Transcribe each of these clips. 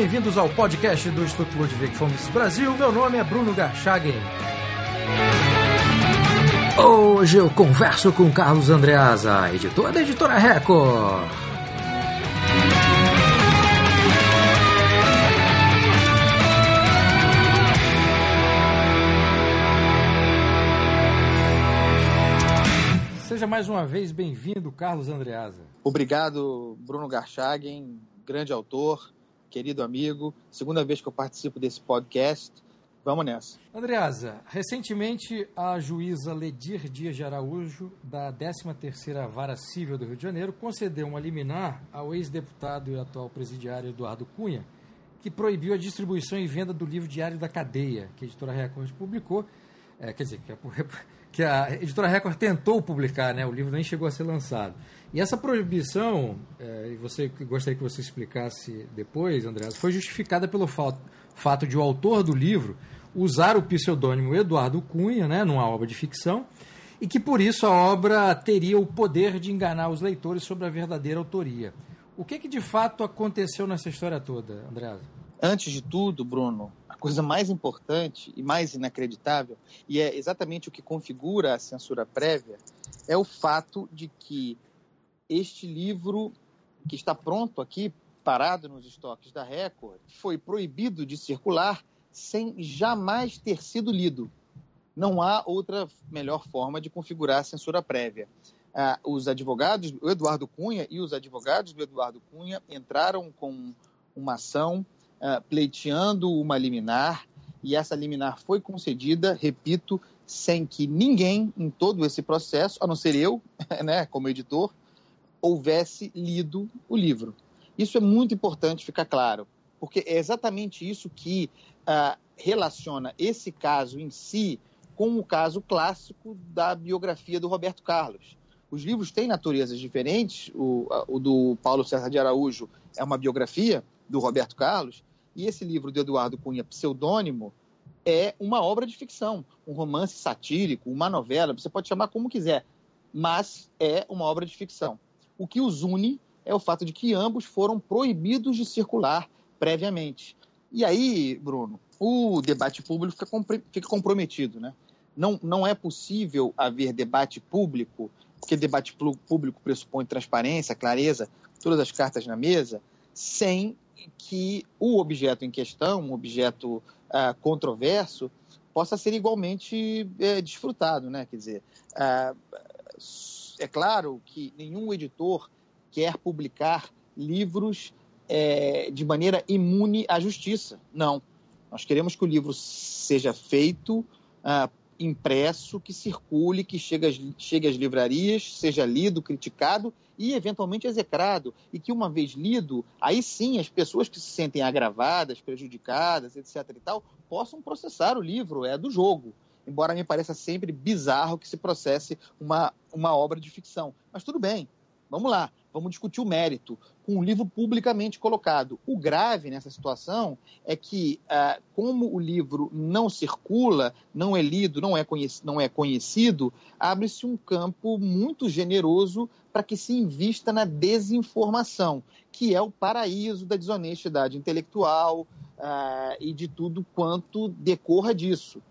bem-vindos ao podcast do Instituto Ludwig Fomes Brasil. Meu nome é Bruno Garchagen. Hoje eu converso com Carlos Andreasa, editor da Editora Record. Seja mais uma vez bem-vindo, Carlos Andreasa. Obrigado, Bruno Garchagen, grande autor, querido amigo. Segunda vez que eu participo desse podcast. Vamos nessa. Andreasa, recentemente a juíza Ledir Dias de Araújo, da 13ª Vara Civil do Rio de Janeiro, concedeu uma liminar ao ex-deputado e atual presidiário Eduardo Cunha, que proibiu a distribuição e venda do livro Diário da Cadeia, que a editora Record publicou. É, quer dizer, que a, que a editora Record tentou publicar, né? o livro nem chegou a ser lançado. E essa proibição, é, você gostaria que você explicasse depois, André, foi justificada pelo fato, fato de o autor do livro usar o pseudônimo Eduardo Cunha, né, numa obra de ficção, e que por isso a obra teria o poder de enganar os leitores sobre a verdadeira autoria. O que, que de fato aconteceu nessa história toda, André? Antes de tudo, Bruno, coisa mais importante e mais inacreditável, e é exatamente o que configura a censura prévia, é o fato de que este livro, que está pronto aqui, parado nos estoques da Record, foi proibido de circular sem jamais ter sido lido. Não há outra melhor forma de configurar a censura prévia. Ah, os advogados, o Eduardo Cunha e os advogados do Eduardo Cunha entraram com uma ação ah, pleiteando uma liminar e essa liminar foi concedida, repito, sem que ninguém em todo esse processo, a não ser eu, né, como editor, houvesse lido o livro. Isso é muito importante ficar claro, porque é exatamente isso que uh, relaciona esse caso em si com o caso clássico da biografia do Roberto Carlos. Os livros têm naturezas diferentes. O, o do Paulo César de Araújo é uma biografia do Roberto Carlos, e esse livro do Eduardo Cunha, Pseudônimo, é uma obra de ficção, um romance satírico, uma novela, você pode chamar como quiser, mas é uma obra de ficção. O que os une é o fato de que ambos foram proibidos de circular previamente. E aí, Bruno, o debate público fica, fica comprometido, né? Não, não é possível haver debate público, porque debate público pressupõe transparência, clareza, todas as cartas na mesa, sem que o objeto em questão, um objeto uh, controverso, possa ser igualmente uh, desfrutado, né? Quer dizer, uh, é claro que nenhum editor quer publicar livros é, de maneira imune à justiça. Não. Nós queremos que o livro seja feito, ah, impresso, que circule, que chegue às, chegue às livrarias, seja lido, criticado e eventualmente execrado. E que, uma vez lido, aí sim as pessoas que se sentem agravadas, prejudicadas, etc. e tal, possam processar o livro, é do jogo embora me pareça sempre bizarro que se processe uma, uma obra de ficção. Mas tudo bem, vamos lá, vamos discutir o mérito, com o livro publicamente colocado. O grave nessa situação é que, ah, como o livro não circula, não é lido, não é, conhecido, não é conhecido abre-se um campo muito generoso para que se invista na desinformação, que é o paraíso da desonestidade intelectual ah, e de tudo quanto decorra disso.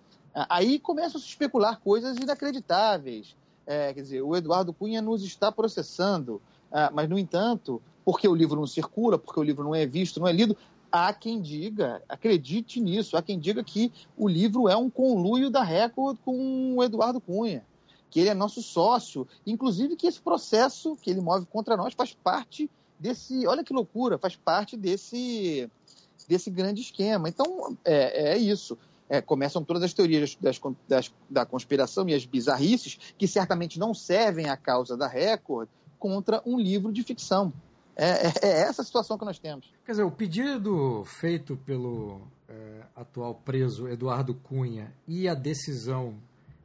Aí começam a se especular coisas inacreditáveis. É, quer dizer, o Eduardo Cunha nos está processando, ah, mas, no entanto, porque o livro não circula, porque o livro não é visto, não é lido, há quem diga, acredite nisso, há quem diga que o livro é um conluio da Record com o Eduardo Cunha, que ele é nosso sócio, inclusive que esse processo que ele move contra nós faz parte desse, olha que loucura, faz parte desse, desse grande esquema. Então, é, é isso é, começam todas as teorias das, das, da conspiração e as bizarrices, que certamente não servem à causa da Record, contra um livro de ficção. É, é, é essa a situação que nós temos. Quer dizer, o pedido feito pelo é, atual preso Eduardo Cunha e a decisão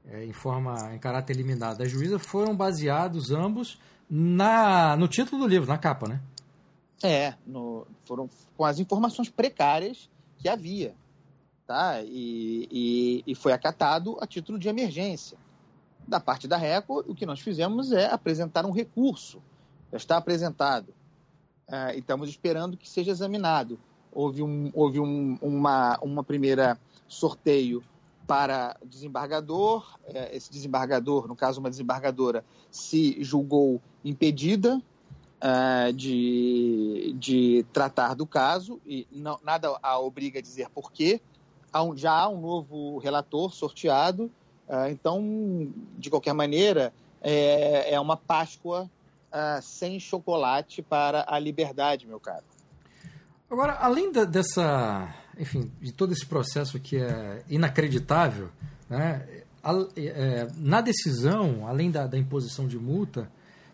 é, em forma em caráter liminado da juíza foram baseados ambos na, no título do livro, na capa, né? É, no, foram com as informações precárias que havia tá? E, e, e, foi acatado a título de emergência. Da parte da Record, o que nós fizemos é apresentar um recurso. Já está apresentado. É, e estamos esperando que seja examinado. houve um, houve um, uma, uma primeira sorteio para desembargador. É, esse desembargador, no caso uma desembargadora, se julgou impedida uh, de, de tratar do caso e não, nada a obriga a dizer por quê. Há um, já há um novo relator sorteado, uh, então, de qualquer maneira, é, é uma Páscoa uh, sem chocolate para a liberdade, meu caro. Agora, além da, dessa, enfim, de todo esse processo que é inacreditável, né, é, na decisão, além da, da imposição de multa,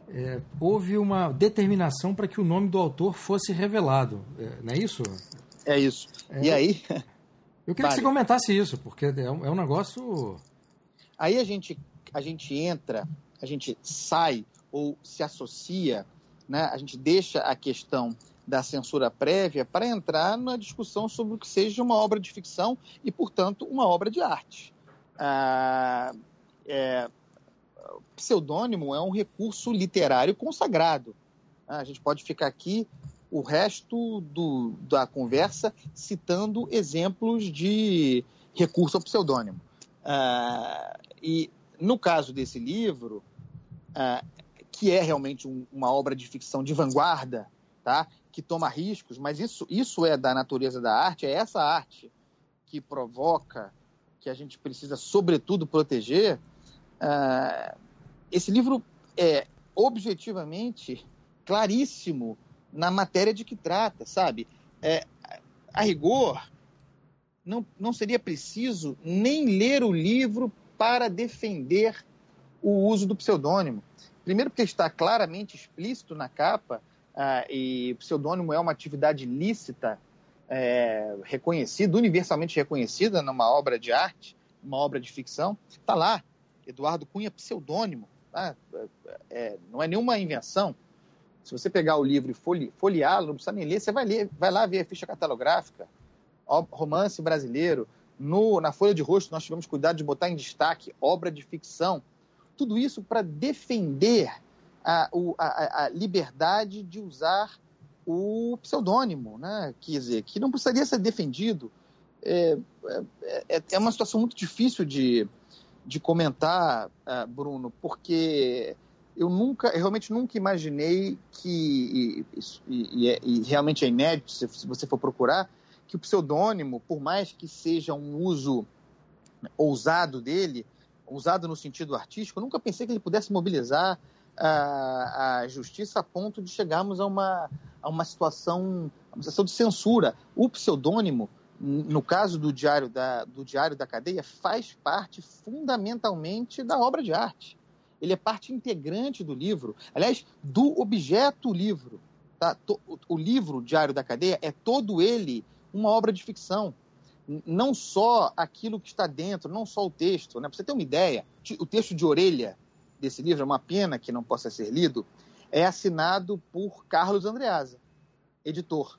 é, houve uma determinação para que o nome do autor fosse revelado, é, não é isso? É isso. É, e aí? Eu queria vale. que você comentasse isso, porque é um, é um negócio. Aí a gente, a gente entra, a gente sai ou se associa, né? a gente deixa a questão da censura prévia para entrar na discussão sobre o que seja uma obra de ficção e, portanto, uma obra de arte. Ah, é, pseudônimo é um recurso literário consagrado. Ah, a gente pode ficar aqui o resto do, da conversa citando exemplos de recurso ao pseudônimo. Ah, e no caso desse livro, ah, que é realmente um, uma obra de ficção de vanguarda, tá? Que toma riscos, mas isso, isso é da natureza da arte, é essa arte que provoca, que a gente precisa, sobretudo, proteger. Uh, esse livro é objetivamente claríssimo na matéria de que trata, sabe? É, a rigor, não, não seria preciso nem ler o livro para defender o uso do pseudônimo. Primeiro, porque está claramente explícito na capa, ah, e pseudônimo é uma atividade lícita, é, reconhecida, universalmente reconhecida numa obra de arte, uma obra de ficção. Está lá, Eduardo Cunha, pseudônimo. Tá? É, não é nenhuma invenção. Se você pegar o livro e folheá-lo, não precisa nem ler, você vai, ler, vai lá ver a ficha catalográfica, romance brasileiro. No, na folha de rosto, nós tivemos cuidado de botar em destaque obra de ficção. Tudo isso para defender a, a, a, liberdade de usar o pseudônimo, né? Quer dizer, que não precisaria ser defendido. É, é, é, é uma situação muito difícil de, de comentar, uh, Bruno, porque eu nunca, eu realmente nunca imaginei que, e, e, e, é, realmente é inédito se, você for procurar, que o pseudônimo, por mais que seja um uso ousado dele, usado no sentido artístico, eu nunca pensei que ele pudesse mobilizar a, a justiça a ponto de chegarmos a uma, a uma situação, uma situação de censura. O pseudônimo, no caso do diário da, do diário da cadeia, faz parte fundamentalmente da obra de arte. Ele é parte integrante do livro, aliás, do objeto livro. Tá? O livro Diário da Cadeia é todo ele uma obra de ficção não só aquilo que está dentro, não só o texto. Né? Para você ter uma ideia, o texto de orelha desse livro, é uma pena que não possa ser lido, é assinado por Carlos Andreasa, editor.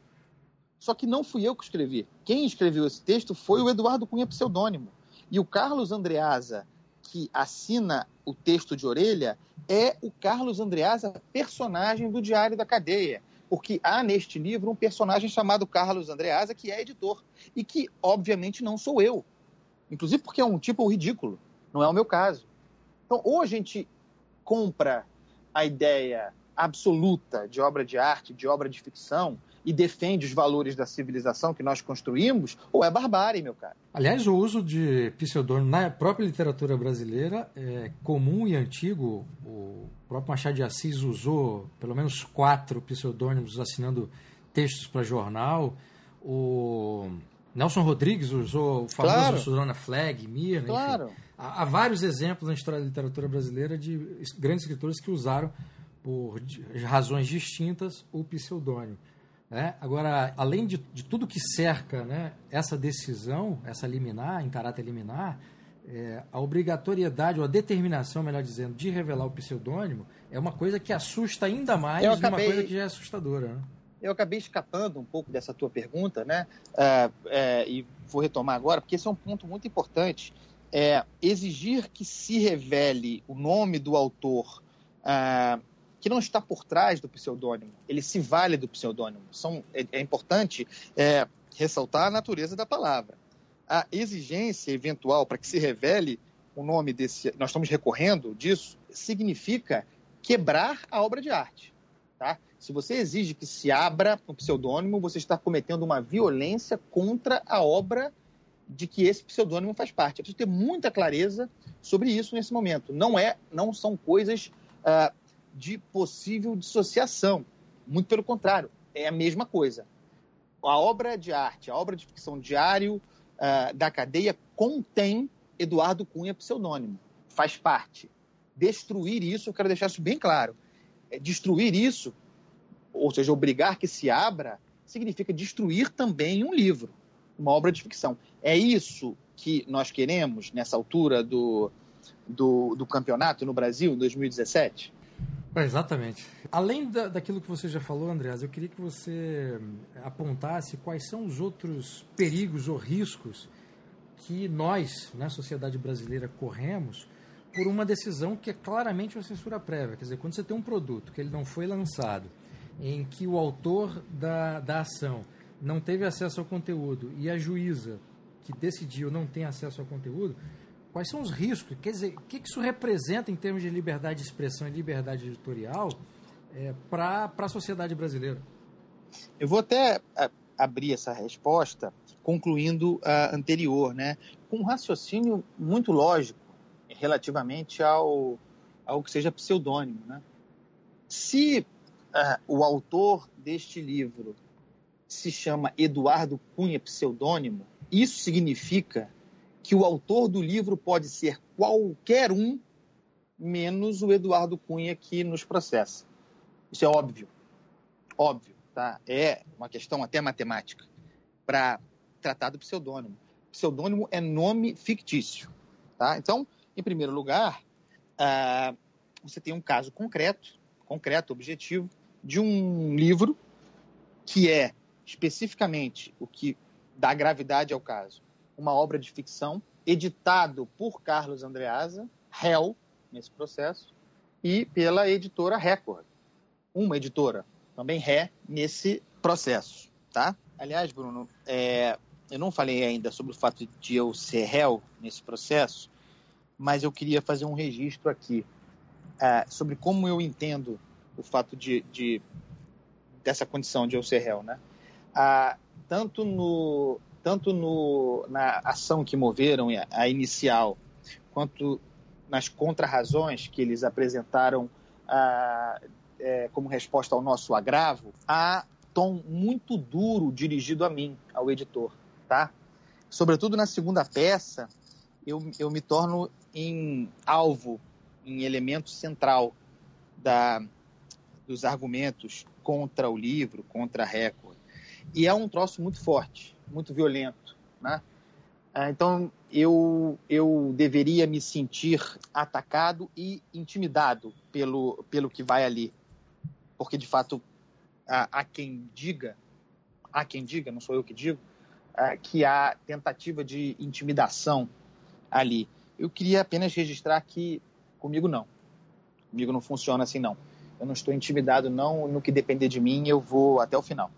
Só que não fui eu que escrevi. Quem escreveu esse texto foi o Eduardo Cunha Pseudônimo. E o Carlos Andreasa, que assina o texto de orelha, é o Carlos Andreasa, personagem do Diário da Cadeia porque há neste livro um personagem chamado Carlos Andreasa, que é editor, e que, obviamente, não sou eu. Inclusive porque é um tipo ridículo, não é o meu caso. Então, ou a gente compra a ideia absoluta de obra de arte, de obra de ficção, e defende os valores da civilização que nós construímos, ou é barbárie, meu cara. Aliás, o uso de pseudônimo na própria literatura brasileira é comum e antigo. O próprio Machado de Assis usou pelo menos quatro pseudônimos assinando textos para jornal. O Nelson Rodrigues usou o famoso claro. pseudônimo Flag, Mir, claro. Enfim. Há, há vários exemplos na história da literatura brasileira de grandes escritores que usaram por razões distintas o pseudônimo. Né? Agora, além de, de, tudo que cerca né, essa decisão, essa liminar, em caráter liminar, é, a obrigatoriedade ou a determinação, melhor dizendo, de revelar o pseudônimo é uma coisa que assusta ainda mais acabei, uma coisa que já é assustadora. Né? Eu acabei escapando um pouco dessa tua pergunta, né? É, é, e vou retomar agora, porque esse é um ponto muito importante. É, exigir que se revele o nome do autor é, que não está por trás do pseudônimo, ele se vale do pseudônimo. São, é, é importante é, ressaltar a natureza da palavra. A exigência eventual para que se revele o nome desse, nós estamos recorrendo disso, significa quebrar a obra de arte. Tá? Se você exige que se abra um pseudônimo, você está cometendo uma violência contra a obra de que esse pseudônimo faz parte. É preciso ter muita clareza sobre isso nesse momento. Não é, não são coisas uh, de possível dissociação. Muito pelo contrário, é a mesma coisa. A obra de arte, a obra de ficção diário uh, da cadeia contém Eduardo Cunha pseudônimo. Faz parte. Destruir isso, eu quero deixar isso bem claro. É, destruir isso, ou seja, obrigar que se abra, significa destruir também um livro, uma obra de ficção. É isso que nós queremos nessa altura do, do, do campeonato no Brasil, em 2017? É, exatamente. Além da, daquilo que você já falou, Andreas, eu queria que você apontasse quais são os outros perigos ou riscos que nós, na sociedade brasileira, corremos por uma decisão que é claramente uma censura prévia. Quer dizer, quando você tem um produto que ele não foi lançado, em que o autor da, da ação não teve acesso ao conteúdo e a juíza que decidiu não tem acesso ao conteúdo, quais são os riscos? Quer dizer, o que isso representa em termos de liberdade de expressão e liberdade editorial é, para a sociedade brasileira? Eu vou até abrir essa resposta concluindo a anterior, né, com um raciocínio muito lógico relativamente ao, ao que seja pseudônimo. Né? Se uh, o autor deste livro se chama Eduardo Cunha Pseudônimo, isso significa que o autor do livro pode ser qualquer um, menos o Eduardo Cunha que nos processa. Isso é óbvio. Óbvio, tá? É uma questão até matemática. Para tratar do pseudônimo. Pseudônimo é nome fictício. Tá? Então, em primeiro lugar, uh, você tem um caso concreto, concreto, objetivo, de um livro que é especificamente o que dá gravidade ao caso, uma obra de ficção editado por Carlos Andreasa, réu nesse processo, e pela editora Record, uma editora, também ré nesse processo, tá? Aliás, Bruno, é, eu não falei ainda sobre o fato de eu ser réu nesse processo, mas eu queria fazer um registro aqui uh, sobre como eu entendo o fato de, de, dessa condição de eu ser réu, né? Tanto no tanto no, na ação que moveram a inicial, quanto nas contrarrazões que eles apresentaram uh, é, como resposta ao nosso agravo, há tom muito duro dirigido a mim, ao editor tá? Sobretudo na segunda peça, eu, eu me torno em alvo, em elemento central da, dos argumentos contra o livro, contra a Record. E é um troço muito forte, muito violento, né? Ah, então, eu, eu deveria me sentir atacado e intimidado pelo, pelo que vai ali. Porque, de fato, há quem diga, há quem diga, não sou eu que digo, uh, que há tentativa de intimidação ali. Eu queria apenas registrar que comigo não. Comigo não funciona assim, não. Eu não estou intimidado, não. No que depender de mim, eu vou até o final.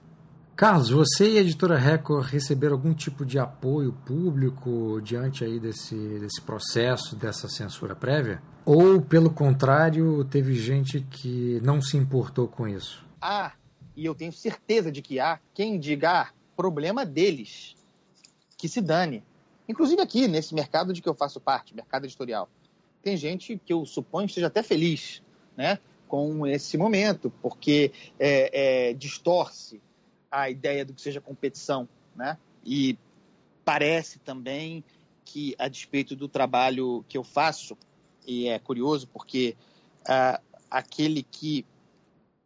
Carlos, você e a editora Record receberam algum tipo de apoio público diante aí desse, desse processo, dessa censura prévia? Ou, pelo contrário, teve gente que não se importou com isso? Ah, e eu tenho certeza de que há quem diga, ah, problema deles. Que se dane. Inclusive aqui, nesse mercado de que eu faço parte, mercado editorial. Tem gente que eu suponho esteja até feliz né, com esse momento, porque é, é, distorce a ideia do que seja competição. Né? E parece também que, a despeito do trabalho que eu faço, e é curioso porque uh, aquele que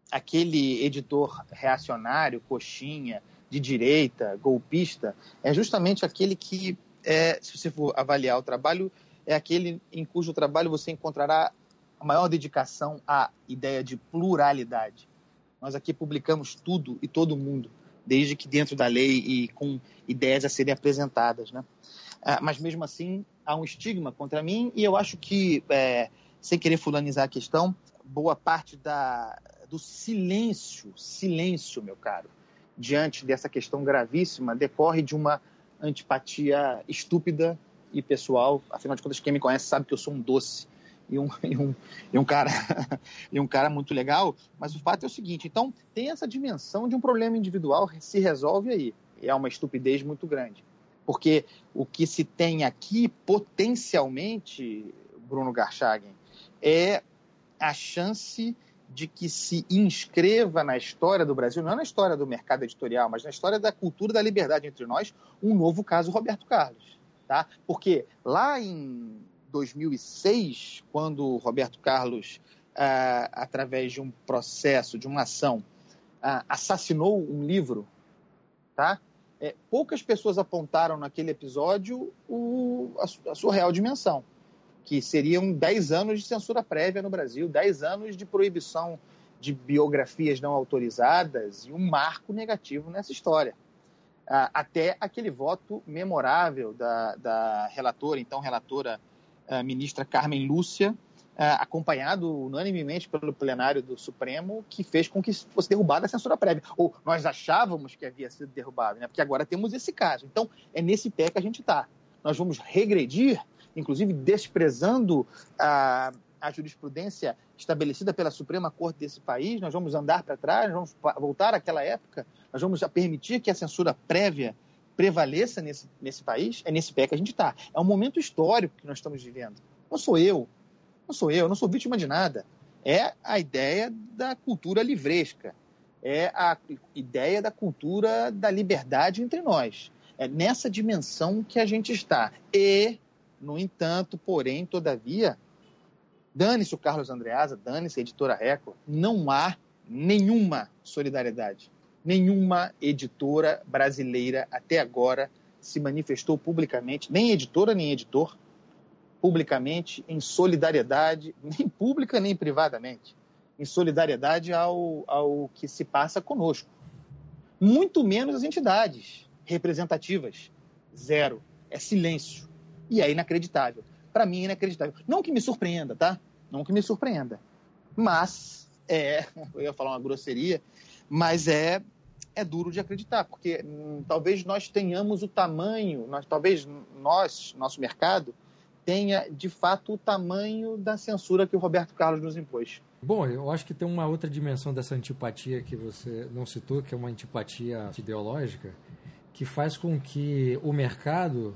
aquele editor reacionário, coxinha, de direita, golpista, é justamente aquele que, é, se você for avaliar o trabalho, é aquele em cujo trabalho você encontrará a maior dedicação à ideia de pluralidade. Nós aqui publicamos tudo e todo mundo, desde que dentro da lei e com ideias a serem apresentadas. Né? Ah, mas mesmo assim, há um estigma contra mim e eu acho que, é, sem querer fulanizar a questão, boa parte da, do silêncio, silêncio, meu caro, diante dessa questão gravíssima, decorre de uma antipatia estúpida e pessoal. Afinal de contas, quem me conhece sabe que eu sou um doce e um, e um, e um, cara, e um cara muito legal. Mas o fato é o seguinte: então, tem essa dimensão de um problema individual se resolve aí. É uma estupidez muito grande. Porque o que se tem aqui, potencialmente, Bruno Garchagen, é a chance de que se inscreva na história do Brasil, não é na história do mercado editorial, mas na história da cultura da liberdade entre nós, um novo caso Roberto Carlos. Tá? Porque lá em 2006, quando Roberto Carlos, ah, através de um processo, de uma ação, ah, assassinou um livro, tá? É, poucas pessoas apontaram naquele episódio o, a, a sua real dimensão que seriam 10 anos de censura prévia no Brasil, 10 anos de proibição de biografias não autorizadas e um marco negativo nessa história. Ah, até aquele voto memorável da, da relatora, então relatora ministra Carmen Lúcia, acompanhado unanimemente pelo plenário do Supremo, que fez com que fosse derrubada a censura prévia. Ou nós achávamos que havia sido derrubada, né? porque agora temos esse caso. Então, é nesse pé que a gente está. Nós vamos regredir inclusive desprezando a, a jurisprudência estabelecida pela Suprema Corte desse país, nós vamos andar para trás, vamos voltar àquela época, nós vamos permitir que a censura prévia prevaleça nesse, nesse país, é nesse pé que a gente está. É um momento histórico que nós estamos vivendo. Não sou eu, não sou eu, não sou vítima de nada. É a ideia da cultura livresca, é a ideia da cultura da liberdade entre nós. É nessa dimensão que a gente está. E no entanto, porém, todavia, dane-se o Carlos Andreasa, dane-se a editora Record, não há nenhuma solidariedade. Nenhuma editora brasileira até agora se manifestou publicamente, nem editora nem editor, publicamente em solidariedade, nem pública nem privadamente, em solidariedade ao, ao que se passa conosco. Muito menos as entidades representativas. Zero. É silêncio. E é inacreditável. Para mim, é inacreditável. Não que me surpreenda, tá? Não que me surpreenda. Mas é, eu ia falar uma grosseria, mas é é duro de acreditar, porque hum, talvez nós tenhamos o tamanho, nós, talvez nós, nosso mercado, tenha de fato o tamanho da censura que o Roberto Carlos nos impôs. Bom, eu acho que tem uma outra dimensão dessa antipatia que você não citou, que é uma antipatia ideológica, que faz com que o mercado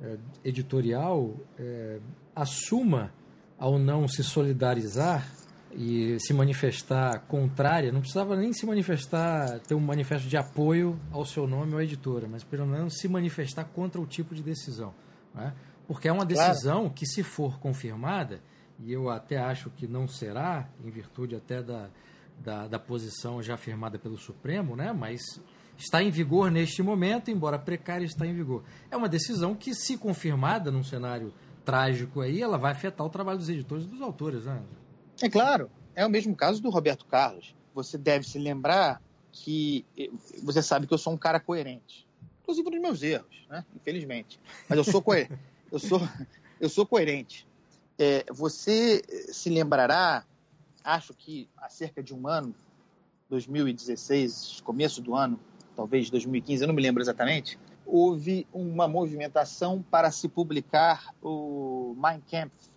é, editorial é, assuma ao não se solidarizar e se manifestar contrária, não precisava nem se manifestar, ter um manifesto de apoio ao seu nome ou à editora, mas pelo menos se manifestar contra o tipo de decisão. Né? Porque é uma decisão claro. que, se for confirmada, e eu até acho que não será, em virtude até da, da, da posição já afirmada pelo Supremo, né? mas está em vigor neste momento, embora precária, está em vigor. É uma decisão que, se confirmada num cenário trágico aí, ela vai afetar o trabalho dos editores e dos autores, né? É claro. É o mesmo caso do Roberto Carlos. Você deve se lembrar que você sabe que eu sou um cara coerente, inclusive nos meus erros, né? Infelizmente, mas eu sou coerente. eu sou eu sou coerente. É, você se lembrará, acho que há cerca de um ano, 2016, começo do ano, talvez 2015, eu não me lembro exatamente, houve uma movimentação para se publicar o Mein Kampf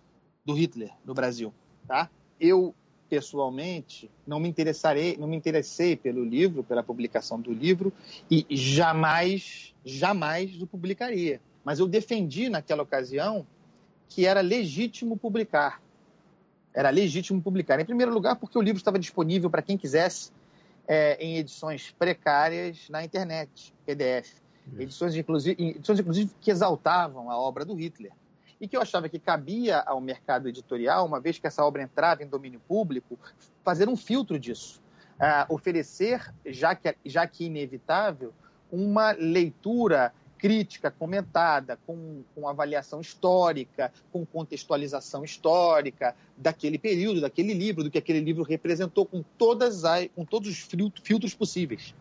do Hitler no Brasil, tá? Eu pessoalmente não me interessarei, não me interessei pelo livro, pela publicação do livro e jamais, jamais o publicaria. Mas eu defendi naquela ocasião que era legítimo publicar. Era legítimo publicar. Em primeiro lugar, porque o livro estava disponível para quem quisesse é, em edições precárias na internet, PDF. Edições inclusive, edições, inclusive, que exaltavam a obra do Hitler. E que eu achava que cabia ao mercado editorial, uma vez que essa obra entrava em domínio público, fazer um filtro disso. Uh, oferecer, já que, já que inevitável, uma leitura crítica comentada, com, com avaliação histórica, com contextualização histórica daquele período, daquele livro, do que aquele livro representou, com, todas as, com todos os filtros possíveis.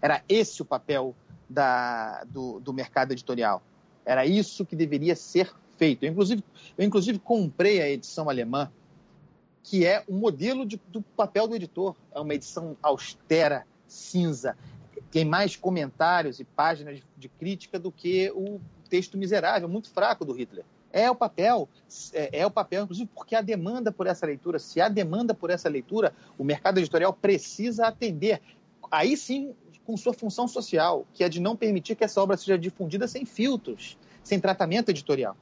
Era esse o papel da, do, do mercado editorial. Era isso que deveria ser feito. Eu, inclusive, eu, inclusive, comprei a edição alemã, que é um modelo de, do papel do editor. É uma edição austera, cinza, tem mais comentários e páginas de, de crítica do que o texto miserável, muito fraco do Hitler. É o papel, é, é, o papel, inclusive porque a demanda por essa leitura, se há demanda por essa leitura, o mercado editorial precisa atender. Aí sim, com sua função social, que é de não permitir que essa obra seja difundida sem filtros, sem tratamento editorial.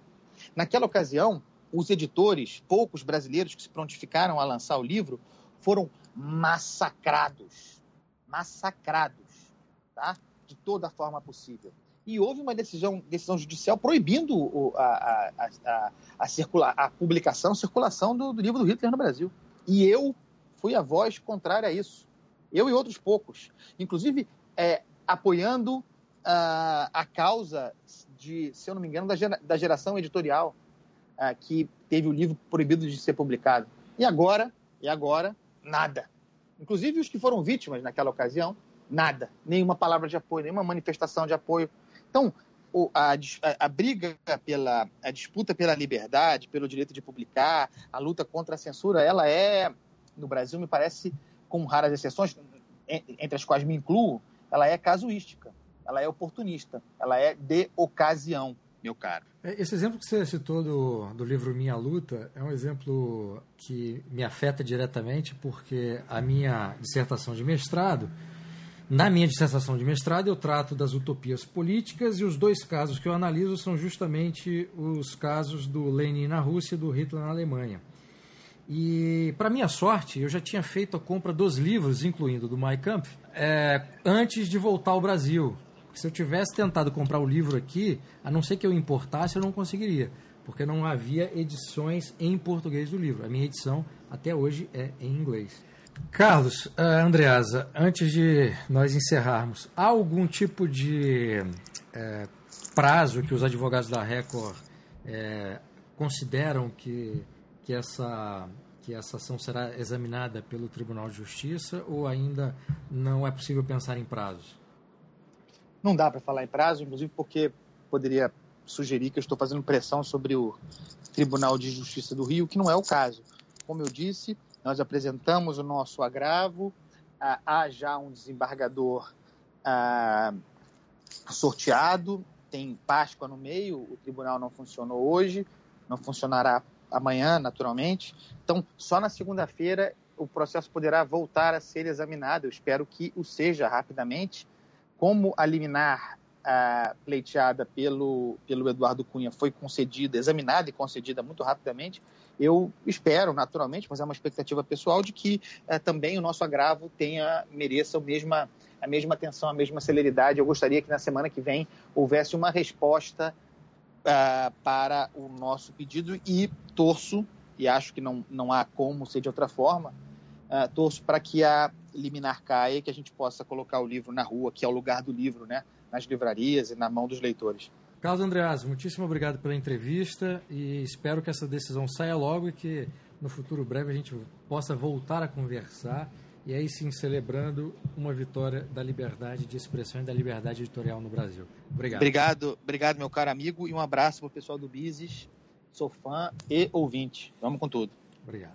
Naquela ocasião, os editores, poucos brasileiros que se prontificaram a lançar o livro, foram massacrados. Massacrados, tá? De toda forma possível. E houve uma decisão, decisão judicial proibindo a, a, a, a, circula, a publicação, circulação do, do livro do Hitler no Brasil. E eu fui a voz contrária a isso. Eu e outros poucos. Inclusive, é, apoiando uh, a causa de, se eu não me engano, da, gera, da geração editorial uh, que teve o livro proibido de ser publicado. E agora, e agora, nada. Inclusive os que foram vítimas naquela ocasião, nada. Nenhuma palavra de apoio, nenhuma manifestação de apoio. Então, a, a, a, briga pela a disputa pela liberdade, pelo direito de publicar, a luta contra a censura, ela é no Brasil me parece com raras exceções, entre as quais me incluo, ela é casuística, ela é oportunista, ela é de ocasião meu caro. É, esse exemplo que você citou do, do livro Minha Luta é um exemplo que me afeta diretamente porque a minha dissertação de mestrado, na minha dissertação de mestrado, eu trato das utopias políticas e os dois casos que eu analiso são justamente os casos do Lenin na Rússia e do Hitler na Alemanha. E, para minha sorte, eu já tinha feito a compra dos livros, incluindo do Mein Kampf, é, antes de voltar ao Brasil. Se eu tivesse tentado comprar o livro aqui, a não ser que eu importasse, eu não conseguiria, porque não havia edições em português do livro. A minha edição, até hoje, é em inglês. Carlos, uh, Andreasa, antes de nós encerrarmos, há algum tipo de uh, prazo que os advogados da Record uh, consideram que, que, essa, que essa ação será examinada pelo Tribunal de Justiça ou ainda não é possível pensar em prazos? Não dá para falar em prazo, inclusive porque poderia sugerir que eu estou fazendo pressão sobre o Tribunal de Justiça do Rio, que não é o caso. Como eu disse, nós apresentamos o nosso agravo, ah, há já um desembargador ah, sorteado, tem Páscoa no meio, o tribunal não funcionou hoje, não funcionará amanhã, naturalmente. Então, só na segunda-feira o processo poderá voltar a ser examinado. Eu espero que o seja rapidamente como a liminar pleiteada pelo, pelo Eduardo Cunha foi concedida, examinada e concedida muito rapidamente, eu espero, naturalmente, mas é uma expectativa pessoal, de que é, também o nosso agravo tenha, mereça a mesma, a mesma atenção, a mesma celeridade. Eu gostaria que na semana que vem houvesse uma resposta uh, para o nosso pedido e torço, e acho que não, não há como ser de outra forma, uh, torço para que a liminar caia que a gente possa colocar o livro na rua, que é o lugar do livro, né? nas livrarias e na mão dos leitores. Carlos Andreas, muitíssimo obrigado pela entrevista e espero que essa decisão saia logo e que no futuro breve a gente possa voltar a conversar e aí sim celebrando uma vitória da liberdade de expressão e da liberdade editorial no Brasil. Obrigado. Obrigado, obrigado meu caro amigo e um abraço para o pessoal do Bises. Sou fã e ouvinte. Vamos com tudo. Obrigado.